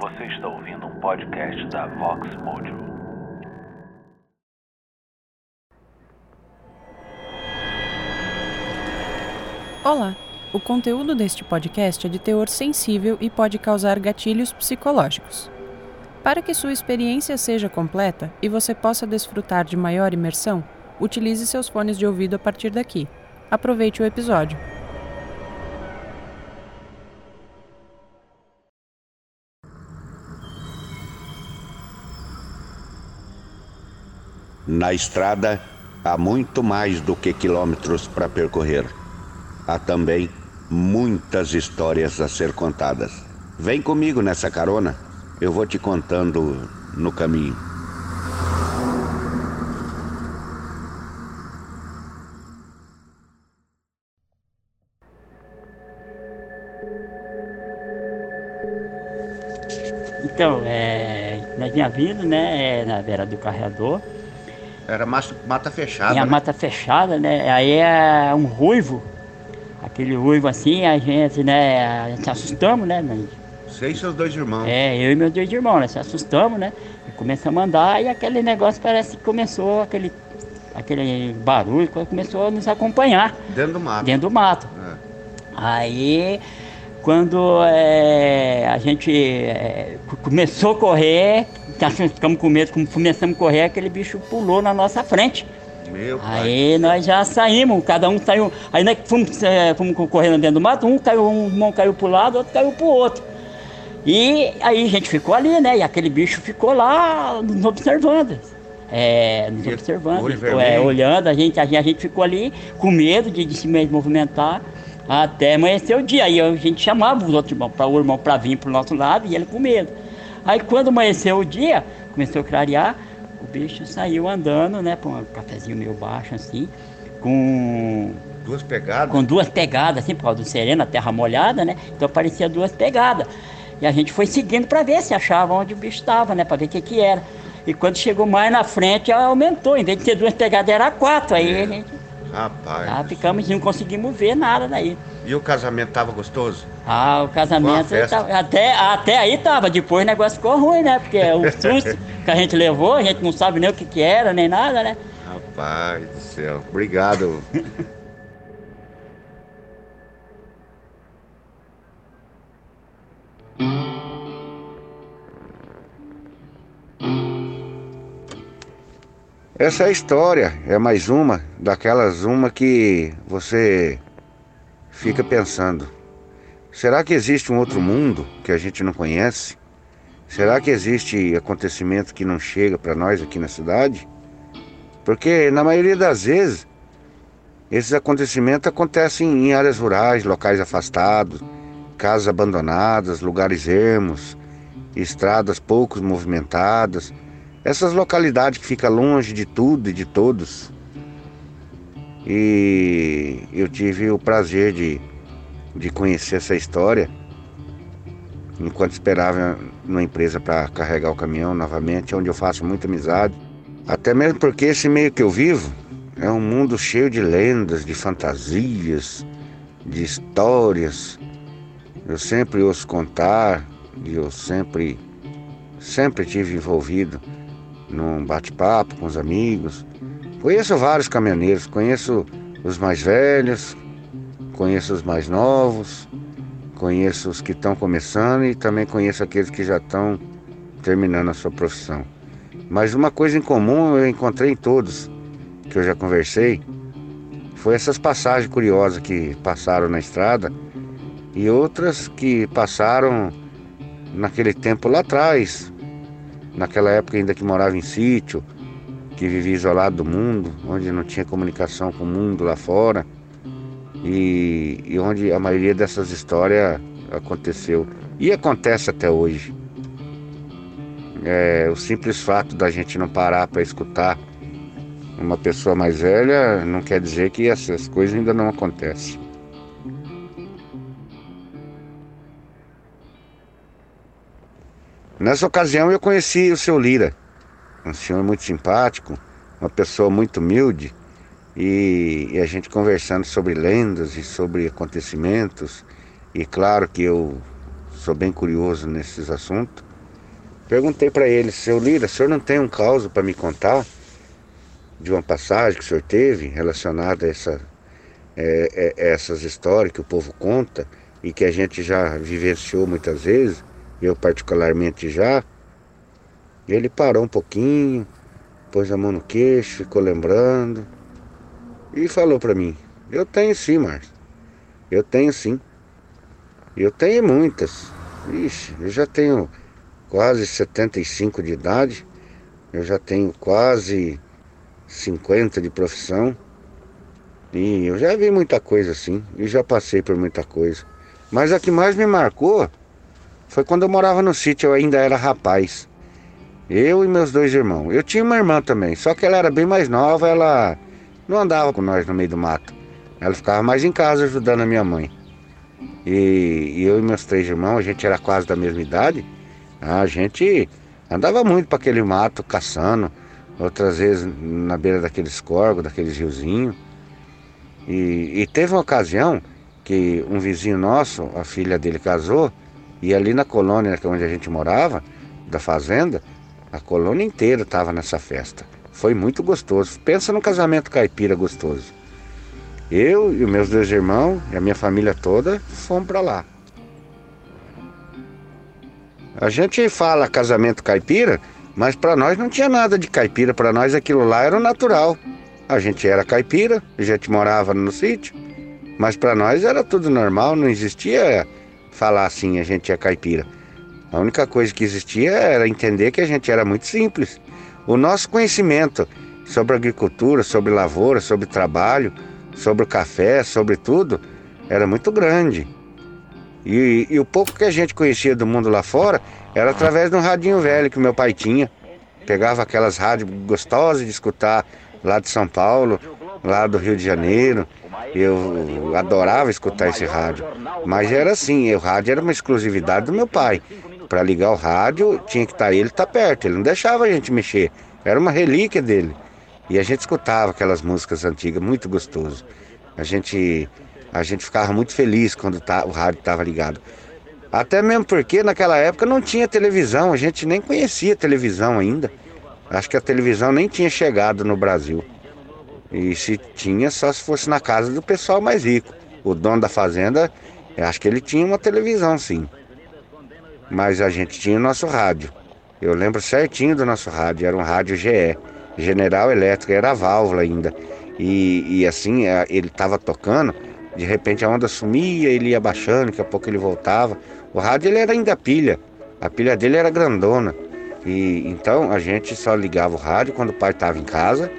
Você está ouvindo um podcast da Vox Mojo. Olá! O conteúdo deste podcast é de teor sensível e pode causar gatilhos psicológicos. Para que sua experiência seja completa e você possa desfrutar de maior imersão, utilize seus fones de ouvido a partir daqui. Aproveite o episódio. Na estrada há muito mais do que quilômetros para percorrer. Há também muitas histórias a ser contadas. Vem comigo nessa carona, eu vou te contando no caminho. Então, é, nós vinha vindo, né, é, na beira do carreador. Era mata, fechada. E a né? mata fechada, né? Aí é um ruivo, aquele ruivo assim, a gente, né, a gente se assustamos, né? nós- Você e seus dois irmãos. É, eu e meus dois irmãos, né? Se assustamos, né? E começamos a andar e aquele negócio parece que começou, aquele, aquele barulho começou a nos acompanhar Dentro do mato. dentro do mato. É. Aí, quando é, a gente é, começou a correr, nós ficamos com medo, como começamos a correr, aquele bicho pulou na nossa frente. Meu pai. Aí nós já saímos, cada um saiu. Aí nós fomos, é, fomos correndo dentro do mato, um caiu, um irmão caiu pro lado, outro caiu pro outro. E aí a gente ficou ali, né? E aquele bicho ficou lá nos observando. É, nos E observando, olho é, olhando, a gente, a gente, ficou ali com medo de, de se movimentar até amanhecer o dia. Aí a gente chamava os outros irmãos, para o irmão para vir pro nosso lado e ele com medo. Aí quando amanheceu o dia, começou a clarear, o bicho saiu andando, né? Com um cafezinho meio baixo assim, com Duas pegadas. com duas pegadas, assim, por causa do sereno, a terra molhada, né? Então aparecia duas pegadas. E a gente foi seguindo para ver se achava onde o bicho estava, né? Para ver o que que era. E quando chegou mais na frente, aumentou. Em vez de ter duas pegadas, era quatro. Aí É. a gente Rapaz. ah, ficamos, não conseguimos ver nada daí. E o casamento tava gostoso? Ah, o casamento tava- até, até aí tava, depois o negócio ficou ruim, né? Porque o susto que a gente levou, a gente não sabe nem o que que era, nem nada, né? Rapaz do céu. Obrigado. Essa é a história, é mais uma daquelas uma que você fica pensando. Será que existe um outro mundo que a gente não conhece? Será que existe acontecimento que não chega para nós aqui na cidade? Porque na maioria das vezes esses acontecimentos acontecem em áreas rurais, locais afastados, casas abandonadas, lugares ermos, estradas pouco movimentadas. Essas localidades que ficam longe de tudo e de todos. E eu tive o prazer de, de conhecer essa história enquanto esperava numa empresa para carregar o caminhão novamente, onde eu faço muita amizade. Até mesmo porque esse meio que eu vivo é um mundo cheio de lendas, de fantasias, de histórias. Eu sempre ouço contar e eu sempre, sempre tive envolvido num bate-papo com os amigos. Conheço vários caminhoneiros, conheço os mais velhos, conheço os mais novos, conheço os que estão começando e também conheço aqueles que já estão terminando a sua profissão. Mas uma coisa em comum eu encontrei em todos que eu já conversei foi essas passagens curiosas que passaram na estrada e outras que passaram naquele tempo lá atrás, naquela época ainda que morava em sítio, que vivia isolado do mundo, onde não tinha comunicação com o mundo lá fora e, e onde a maioria dessas histórias aconteceu e acontece até hoje. É, o simples fato da gente não parar para escutar uma pessoa mais velha não quer dizer que essas coisas ainda não acontecem. Nessa ocasião eu conheci o seu Lira, um senhor muito simpático, uma pessoa muito humilde, e, e a gente conversando sobre lendas e sobre acontecimentos e claro que eu sou bem curioso nesses assuntos. Perguntei para ele, seu Lira, o senhor não tem um caos para me contar de uma passagem que o senhor teve relacionada a essa, é, é, essas histórias que o povo conta e que a gente já vivenciou muitas vezes, eu particularmente já. Ele parou um pouquinho, pôs a mão no queixo, ficou lembrando e falou para mim: Eu tenho sim, Márcio. Eu tenho sim. Eu tenho muitas. Ixi, eu já tenho quase 75 de idade, eu já tenho quase 50 de profissão. E eu já vi muita coisa assim, e já passei por muita coisa. Mas a que mais me marcou foi quando eu morava no sítio, eu ainda era rapaz. Eu e meus dois irmãos. Eu tinha uma irmã também, só que ela era bem mais nova, ela não andava com nós no meio do mato. Ela ficava mais em casa ajudando a minha mãe. E, e eu e meus três irmãos, a gente era quase da mesma idade. A gente andava muito para aquele mato caçando, outras vezes na beira daqueles corgos, daqueles riozinhos. E, e, teve uma ocasião que um vizinho nosso, a filha dele casou, e ali na colônia onde a gente morava, da fazenda, a colônia inteira estava nessa festa. Foi muito gostoso. Pensa no casamento caipira gostoso. Eu e os meus dois irmãos e a minha família toda fomos para lá. A gente fala casamento caipira, mas para nós não tinha nada de caipira, para nós aquilo lá era natural. A gente era caipira, a gente morava no sítio, mas para nós era tudo normal, não existia falar assim, a gente é caipira. A única coisa que existia era entender que a gente era muito simples. O nosso conhecimento sobre agricultura, sobre lavoura, sobre trabalho, sobre o café, sobre tudo, era muito grande. E, e, o pouco que a gente conhecia do mundo lá fora era através de um radinho velho que meu pai tinha. Pegava aquelas rádios gostosas de escutar lá de São Paulo, lá do Rio de Janeiro. Eu adorava escutar esse rádio. Mas era assim, o rádio era uma exclusividade do meu pai. Para ligar o rádio, tinha que estar tá, ele estar tá perto, ele não deixava a gente mexer. Era uma relíquia dele. E a gente escutava aquelas músicas antigas, muito gostoso. A gente a gente ficava muito feliz quando tá, o rádio estava ligado. Até mesmo porque naquela época não tinha televisão, a gente nem conhecia televisão ainda. Acho que a televisão nem tinha chegado no Brasil. E se tinha, só se fosse na casa do pessoal mais rico. O dono da fazenda, acho que ele tinha uma televisão sim. Mas a gente tinha o nosso rádio. Eu lembro certinho do nosso rádio, era um rádio GE, General Elétrico, era válvula ainda. E, e assim, ele estava tocando, de repente a onda sumia, ele ia baixando, daqui a pouco ele voltava. O rádio ele era ainda pilha, a pilha dele era grandona. E então a gente só ligava o rádio quando o pai estava em casa,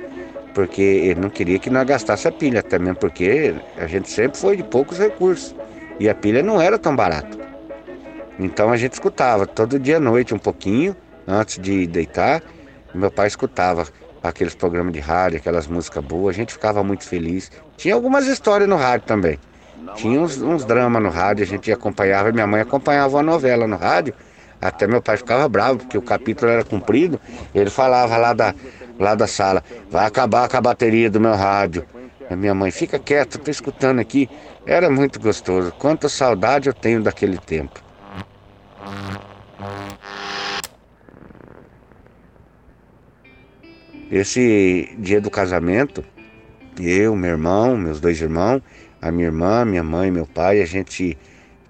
porque ele não queria que nós gastasse a pilha, mesmo porque a gente sempre foi de poucos recursos. E a pilha não era tão barata. Então a gente escutava todo dia à noite um pouquinho, antes de deitar. Meu pai escutava aqueles programas de rádio, aquelas músicas boas, a gente ficava muito feliz. Tinha algumas histórias no rádio também. Tinha uns, uns dramas no rádio, a gente acompanhava, minha mãe acompanhava uma novela no rádio. Até meu pai ficava bravo, porque o capítulo era comprido. Ele falava lá da, lá da sala, vai acabar com a bateria do meu rádio. A minha mãe, fica quieto, tô escutando aqui. Era muito gostoso. Quanta saudade eu tenho daquele tempo. Esse dia do casamento, eu, meu irmão, meus dois irmãos, a minha irmã, minha mãe, meu pai, a gente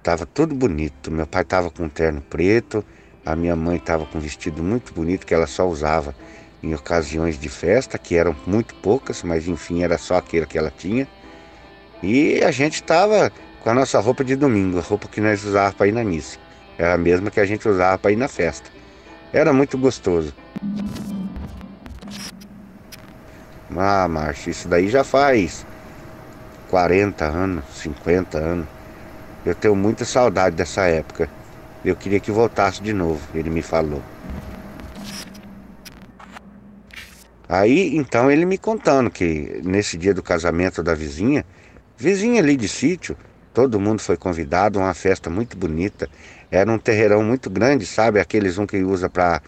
tava tudo bonito. Meu pai tava com um terno preto, a minha mãe tava com um vestido muito bonito que ela só usava em ocasiões de festa, que eram muito poucas, mas enfim, era só aquele que ela tinha. E a gente tava com a nossa roupa de domingo, a roupa que nós usávamos para ir na missa. Era a mesma que a gente usava para ir na festa. Era muito gostoso. Ah, Márcio, isso daí já faz 40 anos, 50 anos. Eu tenho muita saudade dessa época. Eu queria que voltasse de novo, ele me falou. Aí, então, ele me contando que nesse dia do casamento da vizinha, vizinha ali de sítio, todo mundo foi convidado, uma festa muito bonita. Era um terreirão muito grande, sabe? Aqueles um que usa para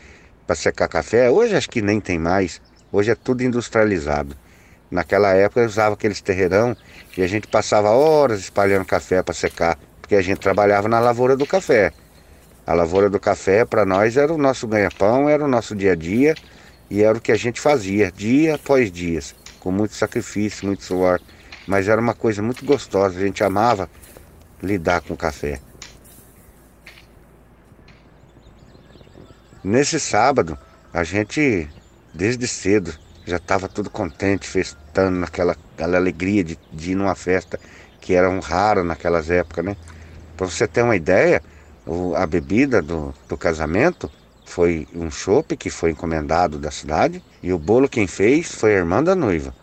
secar café. Hoje acho que nem tem mais. Hoje é tudo industrializado. Naquela época eu usava aqueles terreirão e a gente passava horas espalhando café para secar, porque a gente trabalhava na lavoura do café. A lavoura do café para nós era o nosso ganha-pão, era o nosso dia a dia e era o que a gente fazia dia após dia, com muito sacrifício, muito suor, mas era uma coisa muito gostosa, a gente amava lidar com o café. Nesse sábado, a gente, desde cedo, já estava tudo contente, festando naquela aquela alegria de, de ir numa festa que era um raro naquelas épocas, né? Para você ter uma ideia, o, a bebida do, do casamento foi um chopp que foi encomendado da cidade e o bolo quem fez foi a irmã da noiva.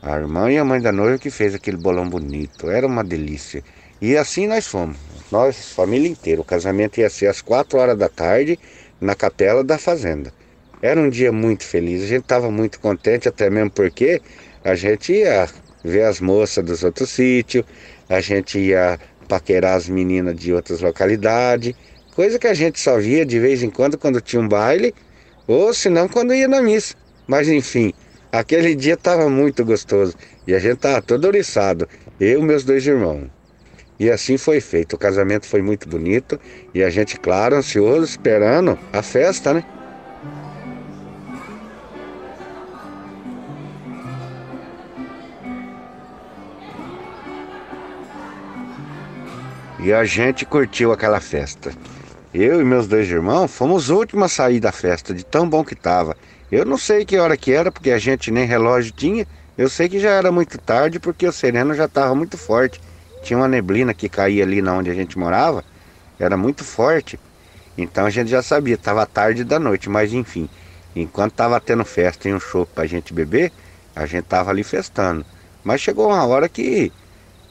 A irmã e a mãe da noiva que fez aquele bolão bonito. Era uma delícia. E assim nós fomos. Nós, família inteira. O casamento ia ser às quatro horas da tarde na capela da fazenda. Era um dia muito feliz. A gente estava muito contente, até mesmo porque a gente ia ver as moças dos outros sítios, a gente ia paquerar as meninas de outras localidades, coisa que a gente só via de vez em quando quando tinha um baile, ou se não quando ia na missa. Mas enfim, aquele dia estava muito gostoso e a gente estava todo oriçado, eu e meus dois irmãos. E assim foi feito. O casamento foi muito bonito e a gente, claro, ansioso, esperando a festa, né? E a gente curtiu aquela festa. Eu e meus dois irmãos fomos os últimos a sair da festa, de tão bom que tava. Eu não sei que hora que era, porque a gente nem relógio tinha. Eu sei que já era muito tarde, porque o sereno já estava muito forte. Tinha uma neblina que caía ali na onde a gente morava, era muito forte. Então a gente já sabia, estava tarde da noite, mas enfim, enquanto estava tendo festa e um show para a gente beber, a gente estava ali festando. Mas chegou uma hora que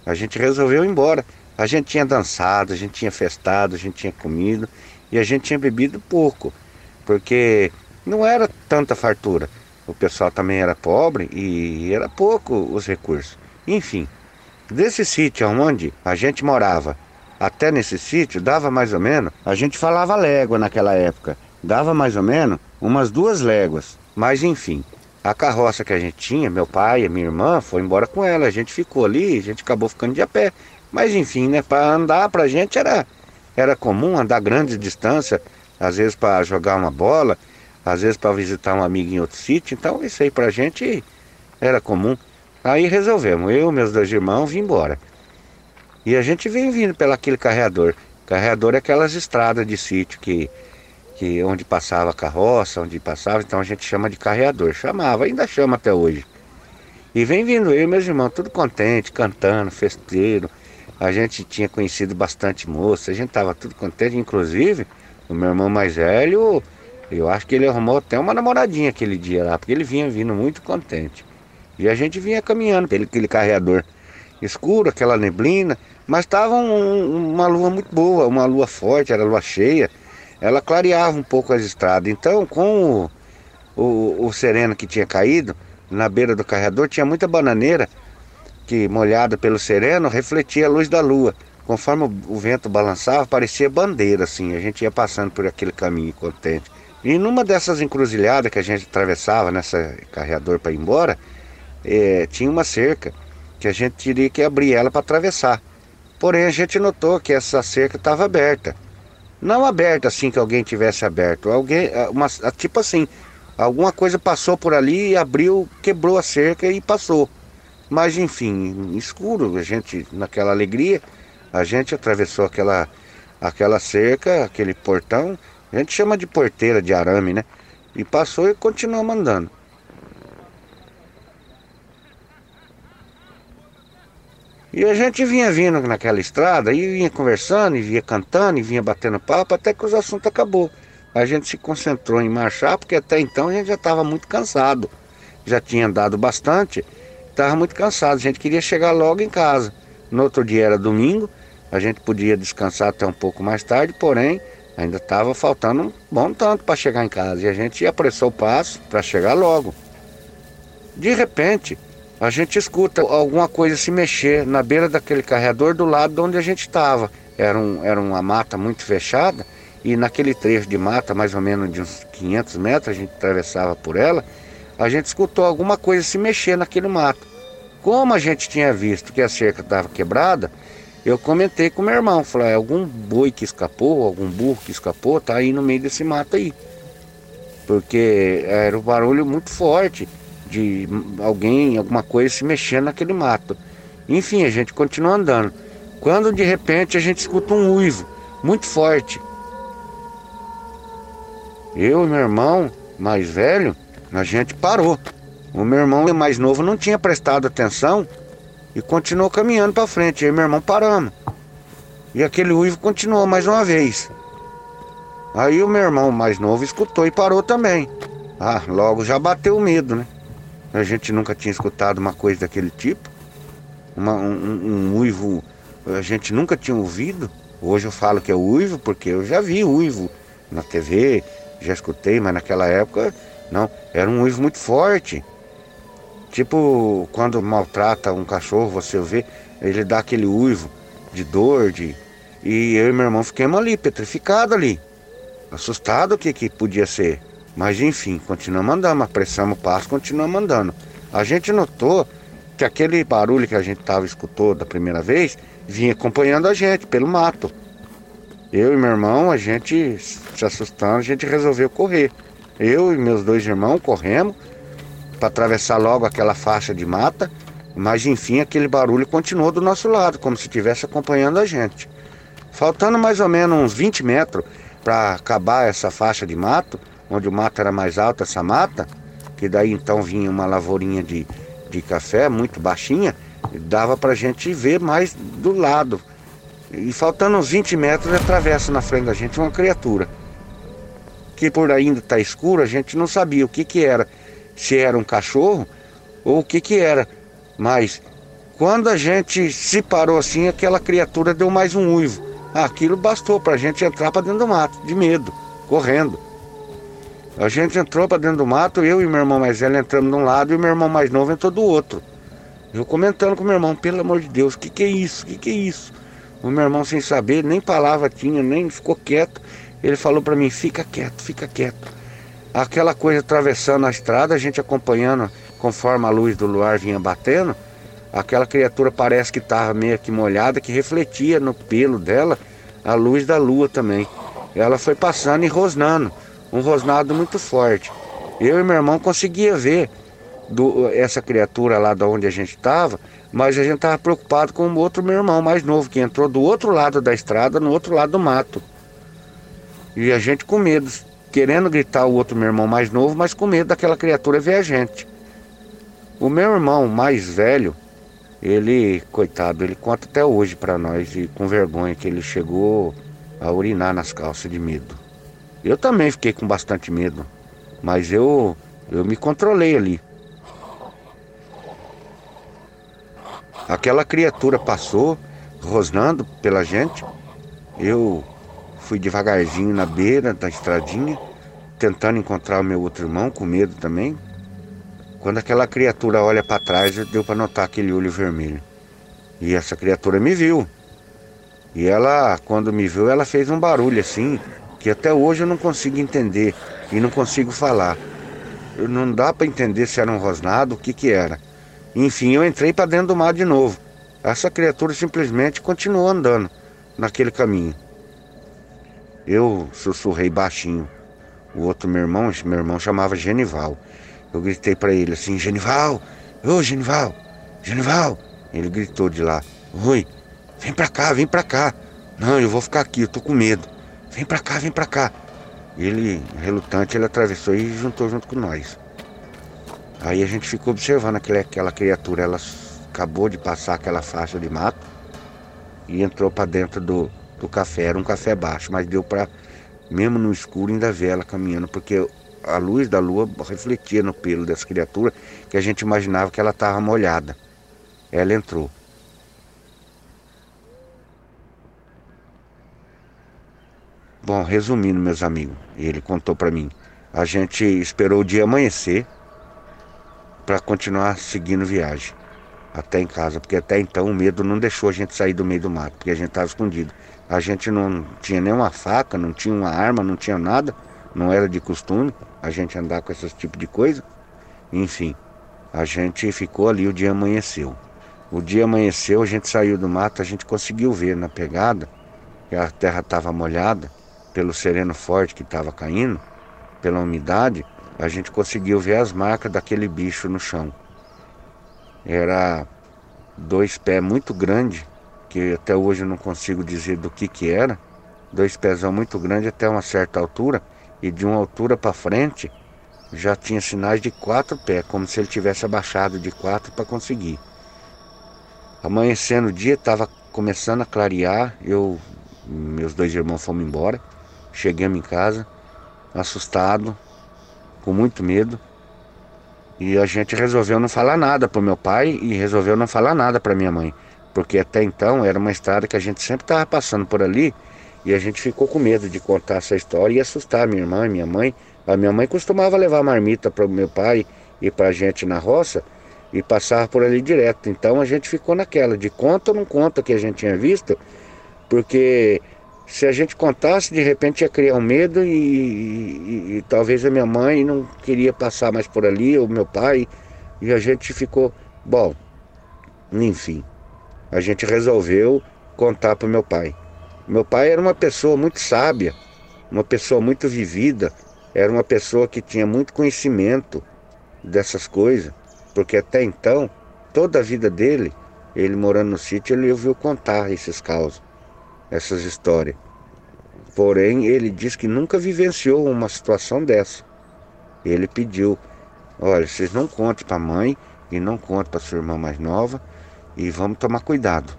a gente resolveu ir embora. A gente tinha dançado, a gente tinha festado, a gente tinha comido e a gente tinha bebido pouco, porque não era tanta fartura. O pessoal também era pobre e era pouco os recursos. Enfim, desse sítio onde a gente morava até nesse sítio dava mais ou menos, a gente falava légua naquela época, dava mais ou menos umas duas léguas. Mas enfim, a carroça que a gente tinha, meu pai e minha irmã, foi embora com ela. A gente ficou ali, a gente acabou ficando de a pé. Mas enfim, né, para andar para a gente era, era comum andar grandes distâncias, às vezes para jogar uma bola, às vezes para visitar um amigo em outro sítio. Então isso aí para a gente era comum. Aí resolvemos, eu e meus dois irmãos vim embora. E a gente vem vindo pelo aquele carreador. Carreador é aquelas estradas de sítio que, que onde passava a carroça, onde passava, então a gente chama de carreador. Chamava, ainda chama até hoje. E vem vindo eu e meus irmãos, tudo contente, cantando, festeiro. A gente tinha conhecido bastante moça, a gente estava tudo contente, inclusive o meu irmão mais velho, eu acho que ele arrumou até uma namoradinha aquele dia lá, porque ele vinha vindo muito contente. E a gente vinha caminhando pelo aquele carreador escuro, aquela neblina, mas estava um, uma lua muito boa, uma lua forte, era lua cheia. Ela clareava um pouco as estradas. Então, com o, o, o sereno que tinha caído, na beira do carreador tinha muita bananeira que, molhada pelo sereno, refletia a luz da lua. Conforme o vento balançava, parecia bandeira, assim. A gente ia passando por aquele caminho contente. E numa dessas encruzilhadas que a gente atravessava nessa carreador para ir embora, é, tinha uma cerca que a gente teria que abrir ela para atravessar. Porém, a gente notou que essa cerca estava aberta. Não aberta assim que alguém tivesse aberto, alguém, uma, tipo assim, alguma coisa passou por ali, abriu, quebrou a cerca e passou. Mas enfim, escuro, a gente, naquela alegria, a gente atravessou aquela, aquela cerca, aquele portão, a gente chama de porteira de arame, né? E passou e continuou andando. E a gente vinha vindo naquela estrada, e vinha conversando, e vinha cantando, e vinha batendo papo, até que os assuntos acabou. A gente se concentrou em marchar, porque até então a gente já estava muito cansado. Já tinha andado bastante estava muito cansado, a gente queria chegar logo em casa. No outro dia era domingo, a gente podia descansar até um pouco mais tarde, porém ainda estava faltando um bom tanto para chegar em casa e a gente apressou o passo para chegar logo. De repente, a gente escuta alguma coisa se mexer na beira daquele carreador do lado de onde a gente estava. Era, um, era uma mata muito fechada e naquele trecho de mata, mais ou menos de uns 500 metros, a gente atravessava por ela a gente escutou alguma coisa se mexer naquele mato. Como a gente tinha visto que a cerca estava quebrada, eu comentei com meu irmão, falei, algum boi que escapou, algum burro que escapou, tá aí no meio desse mato aí. Porque era um barulho muito forte de alguém, alguma coisa se mexendo naquele mato. Enfim, a gente continua andando. Quando de repente a gente escuta um uivo muito forte. Eu e meu irmão mais velho, a gente parou. O meu irmão mais novo não tinha prestado atenção e continuou caminhando para frente. Eu e meu irmão paramos. E aquele uivo continuou mais uma vez. Aí o meu irmão mais novo escutou e parou também. Ah, logo já bateu o medo, né? A gente nunca tinha escutado uma coisa daquele tipo. Uma, um, um, um uivo a gente nunca tinha ouvido. Hoje eu falo que é uivo porque eu já vi uivo na TV, já escutei, mas naquela época não. Era um uivo muito forte. Tipo, quando maltrata um cachorro, você vê, ele dá aquele uivo de dor, de... E eu e meu irmão ficamos ali, petrificados ali. Assustado o que, que podia ser. Mas enfim, continuamos andando, apressamos o passo, continuamos andando. A gente notou que aquele barulho que a gente tava escutou da primeira vez vinha acompanhando a gente pelo mato. Eu e meu irmão, a gente se assustando, a gente resolveu correr. Eu e meus dois irmãos corremos para atravessar logo aquela faixa de mata, mas enfim aquele barulho continuou do nosso lado, como se estivesse acompanhando a gente. Faltando mais ou menos uns 20 metros para acabar essa faixa de mato, onde o mato era mais alto, essa mata, que daí então vinha uma lavourinha de, de café muito baixinha, dava para a gente ver mais do lado. E faltando uns 20 metros, atravessa na frente da gente uma criatura. Que por ainda está escuro, a gente não sabia o que, que era se era um cachorro ou o que que era. Mas quando a gente se parou assim, aquela criatura deu mais um uivo. Aquilo bastou para a gente entrar para dentro do mato, de medo, correndo. A gente entrou para dentro do mato, eu e meu irmão mais velho entramos de um lado e meu irmão mais novo entrou do outro. Eu comentando com meu irmão, pelo amor de Deus, o que, que é isso? O que, que é isso? O meu irmão sem saber, nem palavra tinha, nem ficou quieto. Ele falou para mim, fica quieto, fica quieto aquela coisa atravessando a estrada, a gente acompanhando conforme a luz do luar vinha batendo, aquela criatura parece que estava meio que molhada, que refletia no pelo dela a luz da lua também. Ela foi passando e rosnando, um rosnado muito forte. Eu e meu irmão conseguia ver do, essa criatura lá de onde a gente estava, mas a gente estava preocupado com o outro meu irmão mais novo, que entrou do outro lado da estrada, no outro lado do mato. E a gente com medo querendo gritar o outro meu irmão mais novo, mas com medo daquela criatura ver a gente. O meu irmão mais velho, ele, coitado, ele conta até hoje para nós e com vergonha que ele chegou a urinar nas calças de medo. Eu também fiquei com bastante medo, mas eu eu me controlei ali. Aquela criatura passou rosnando pela gente. Eu Fui devagarzinho na beira da estradinha, tentando encontrar o meu outro irmão, com medo também. Quando aquela criatura olha para trás, deu para notar aquele olho vermelho. E essa criatura me viu. E ela, quando me viu, ela fez um barulho assim, que até hoje eu não consigo entender e não consigo falar. Não dá para entender se era um rosnado, o que que era. Enfim, eu entrei para dentro do mar de novo. Essa criatura simplesmente continuou andando naquele caminho. Eu sussurrei baixinho. O outro meu irmão, meu irmão chamava Genival. Eu gritei para ele assim, Genival, ô Genival, Genival. Ele gritou de lá, oi, vem pra cá, vem pra cá. Não, eu vou ficar aqui, eu tô com medo. Vem pra cá, vem pra cá. Ele, relutante, ele atravessou e juntou junto com nós. Aí a gente ficou observando aquela, aquela criatura. Ela acabou de passar aquela faixa de mato e entrou para dentro do, do café. Era um café baixo, mas deu para, mesmo no escuro, ainda ver ela caminhando, porque a luz da lua refletia no pelo dessa criatura que a gente imaginava que ela estava molhada. Ela entrou. Bom, resumindo, meus amigos, ele contou para mim. A gente esperou o dia amanhecer para continuar seguindo viagem até em casa, porque até então o medo não deixou a gente sair do meio do mato, porque a gente estava escondido. A gente não tinha nenhuma faca, não tinha uma arma, não tinha nada, não era de costume a gente andar com esse tipo de coisa. Enfim, a gente ficou ali, o dia amanheceu. O dia amanheceu, a gente saiu do mato, a gente conseguiu ver na pegada que a terra estava molhada pelo sereno forte que estava caindo, pela umidade, a gente conseguiu ver as marcas daquele bicho no chão. Era dois pés muito grandes, que até hoje eu não consigo dizer do que que era. Dois pezão muito grandes até uma certa altura. E de uma altura para frente já tinha sinais de quatro pés, como se ele tivesse abaixado de quatro para conseguir. Amanhecendo o dia, estava começando a clarear, eu, meus dois irmãos fomos embora, chegamos em casa, assustado, com muito medo, e a gente resolveu não falar nada para meu pai e resolveu não falar nada para minha mãe, porque até então era uma estrada que a gente sempre estava passando por ali e a gente ficou com medo de contar essa história e assustar minha irmã e minha mãe. A minha mãe costumava levar marmita para o meu pai e para a gente na roça e passar por ali direto. Então a gente ficou naquela de conta ou não conta que a gente tinha visto, porque se a gente contasse, de repente ia criar um medo e, e, e, talvez a minha mãe não queria passar mais por ali, ou meu pai, e a gente ficou, bom, enfim, a gente resolveu contar para meu pai. Meu pai era uma pessoa muito sábia, uma pessoa muito vivida, era uma pessoa que tinha muito conhecimento dessas coisas, porque até então, toda a vida dele, ele morando no sítio, ele ouviu contar esses causos essas histórias. Porém, ele diz que nunca vivenciou uma situação dessa. Ele pediu: olha, vocês não contem para a mãe e não contem para sua irmã mais nova e vamos tomar cuidado.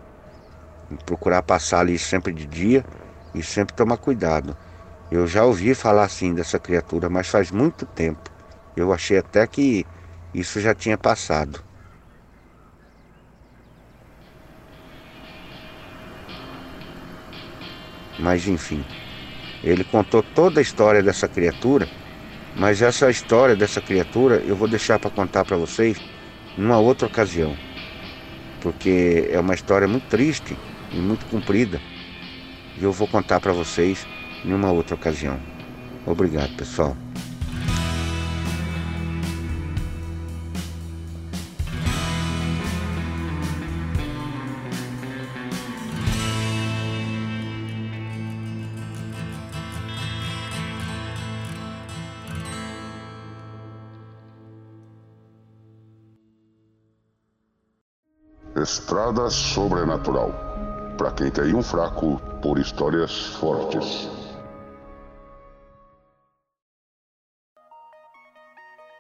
Procurar passar ali sempre de dia e sempre tomar cuidado. Eu já ouvi falar assim dessa criatura, mas faz muito tempo. Eu achei até que isso já tinha passado. Mas enfim, ele contou toda a história dessa criatura, mas essa história dessa criatura eu vou deixar para contar para vocês numa outra ocasião, porque é uma história muito triste e muito comprida. E eu vou contar para vocês numa outra ocasião. Obrigado, pessoal. Estrada Sobrenatural para quem tem um fraco por histórias fortes.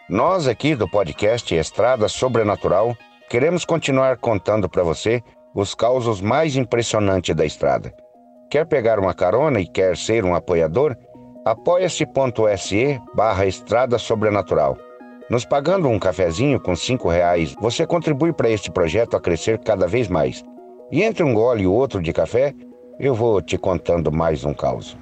Nós aqui do podcast Estrada Sobrenatural queremos continuar contando para você os causos mais impressionantes da estrada. Quer pegar uma carona e quer ser um apoiador? apoia-se.se barra Estrada Sobrenatural. Nos pagando um cafezinho com cinco reais, você contribui para este projeto a crescer cada vez mais. E entre um gole e outro de café, eu vou te contando mais um caos.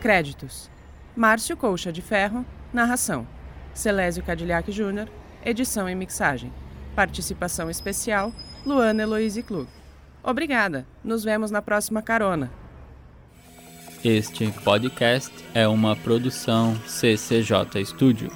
Créditos: Márcio Colcha de Ferro, narração. Celésio Cadillac Júnior, edição e mixagem. Participação especial: Luana Eloise Klug. Obrigada. Nos vemos na próxima carona. Este podcast é uma produção CCJ Studio.